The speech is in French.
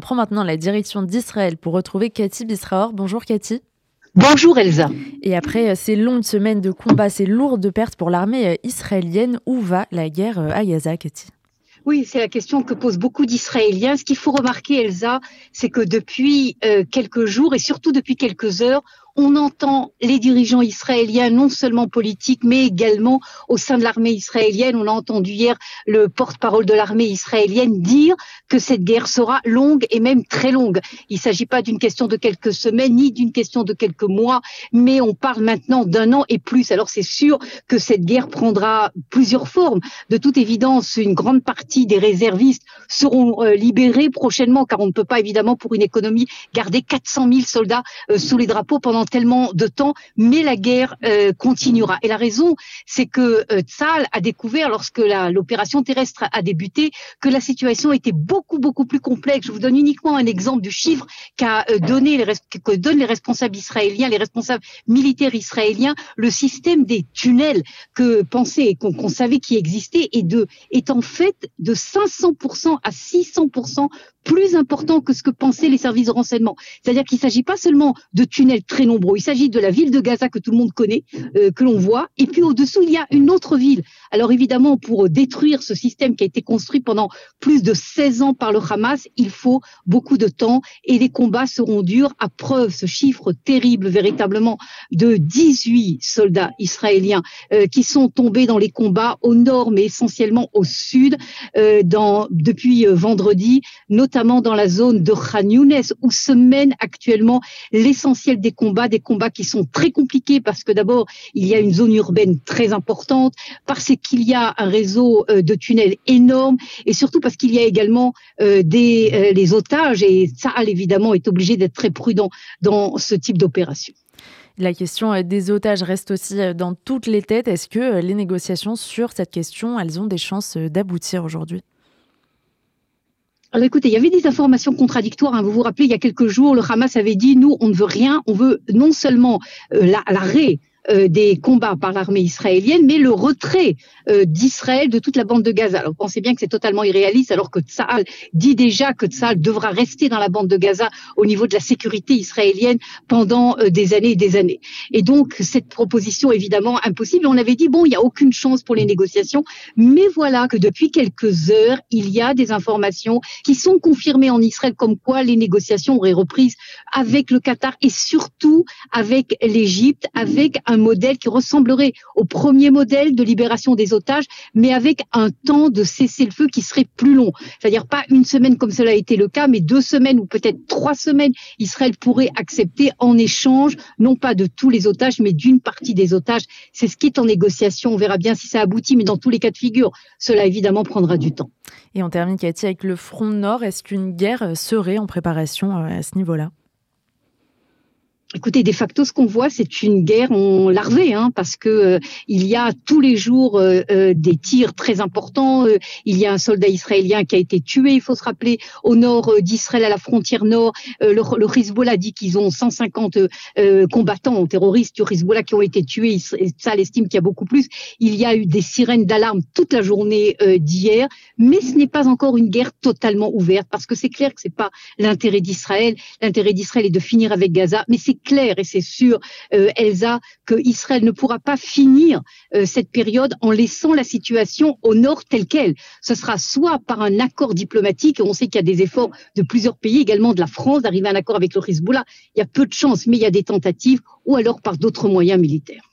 on prend maintenant la direction d'Israël pour retrouver Cathy Bisraor. Bonjour Cathy. Bonjour Elsa. Et après ces longues semaines de combat, ces lourdes pertes pour l'armée israélienne, où va la guerre à Gaza, Cathy? Oui, c'est la question que posent beaucoup d'Israéliens. Ce qu'il faut remarquer, Elsa, c'est que depuis euh, quelques jours et surtout depuis quelques heures, on entend les dirigeants israéliens, non seulement politiques, mais également au sein de l'armée israélienne. On a entendu hier le porte-parole de l'armée israélienne dire que cette guerre sera longue et même très longue. Il ne s'agit pas d'une question de quelques semaines, ni d'une question de quelques mois, mais on parle maintenant d'un an et plus. Alors c'est sûr que cette guerre prendra plusieurs formes. De toute évidence, une grande partie des réservistes seront euh, libérés prochainement, car on ne peut pas évidemment pour une économie garder 400 000 soldats euh, sous les drapeaux pendant tellement de temps, mais la guerre euh, continuera. Et la raison, c'est que euh, a découvert, lorsque l'opération terrestre a débuté, que la situation était beaucoup, beaucoup plus complexe. Je vous donne uniquement un exemple du chiffre qu'a euh, donné les, que donnent les responsables israéliens, les responsables militaires israéliens, le système des tunnels que pensait, qu'on savait qui existait, et de, est en fait de 500% à 600% plus important que ce que pensaient les services de renseignement. C'est-à-dire qu'il ne s'agit pas seulement de tunnels très nombreux, il s'agit de la ville de Gaza que tout le monde connaît, euh, que l'on voit, et puis au-dessous, il y a une autre ville. Alors évidemment, pour détruire ce système qui a été construit pendant plus de 16 ans par le Hamas, il faut beaucoup de temps et les combats seront durs. À preuve, ce chiffre terrible véritablement de 18 soldats israéliens euh, qui sont tombés dans les combats au nord, mais essentiellement au sud, euh, dans, depuis vendredi, notamment notamment dans la zone de Khan Younes, où se mène actuellement l'essentiel des combats, des combats qui sont très compliqués parce que d'abord, il y a une zone urbaine très importante, parce qu'il y a un réseau euh, de tunnels énorme, et surtout parce qu'il y a également euh, des, euh, les otages, et ça, évidemment, est obligé d'être très prudent dans ce type d'opération. La question des otages reste aussi dans toutes les têtes. Est-ce que les négociations sur cette question, elles ont des chances d'aboutir aujourd'hui? Alors écoutez, il y avait des informations contradictoires. Hein. Vous vous rappelez, il y a quelques jours, le Hamas avait dit, nous, on ne veut rien, on veut non seulement euh, l'arrêt euh, des combats par l'armée israélienne, mais le retrait euh, d'Israël de toute la bande de Gaza. Alors, pensez bien que c'est totalement irréaliste, alors que Tsahal dit déjà que Tsahal devra rester dans la bande de Gaza au niveau de la sécurité israélienne pendant euh, des années et des années. Et donc, cette proposition, évidemment, impossible. On avait dit, bon, il n'y a aucune chance pour les négociations, mais voilà que depuis quelques heures, il y a des informations qui sont confirmées en Israël comme quoi les négociations auraient repris avec le Qatar et surtout avec l'Égypte, avec un modèle qui ressemblerait au premier modèle de libération des otages, mais avec un temps de cessez-le-feu qui serait plus long. C'est-à-dire pas une semaine comme cela a été le cas, mais deux semaines ou peut-être trois semaines. Israël pourrait accepter en échange, non pas de tous les otages, mais d'une partie des otages. C'est ce qui est en négociation. On verra bien si ça aboutit, mais dans tous les cas de figure, cela évidemment prendra du temps. Et on termine, Cathy, avec le front nord. Est-ce qu'une guerre serait en préparation euh, à ce niveau-là? Écoutez, de facto, ce qu'on voit, c'est une guerre en larvée, hein, parce que euh, il y a tous les jours euh, euh, des tirs très importants. il y a un soldat israélien qui a été tué, il faut se rappeler, au nord d'Israël, à la frontière nord. le, le Hezbollah dit qu'ils ont 150 combattants terroristes du Hezbollah qui ont été tués. Ça estime qu'il y a beaucoup plus. Il y a eu des sirènes d'alarme toute la journée d'hier, mais ce n'est pas encore une guerre totalement ouverte, parce que c'est clair que c'est pas l'intérêt d'Israël. L'intérêt d'Israël est de finir avec Gaza, mais c'est clair et c'est sûr, euh, Elsa, que Israël ne pourra pas finir euh, cette période en laissant la situation au nord telle qu'elle. Ce sera soit par un accord diplomatique, on sait qu'il y a des efforts de plusieurs pays, également de la France, d'arriver à un accord avec le Hezbollah. Il y a peu de chances, mais il y a des tentatives, ou alors par d'autres moyens militaires.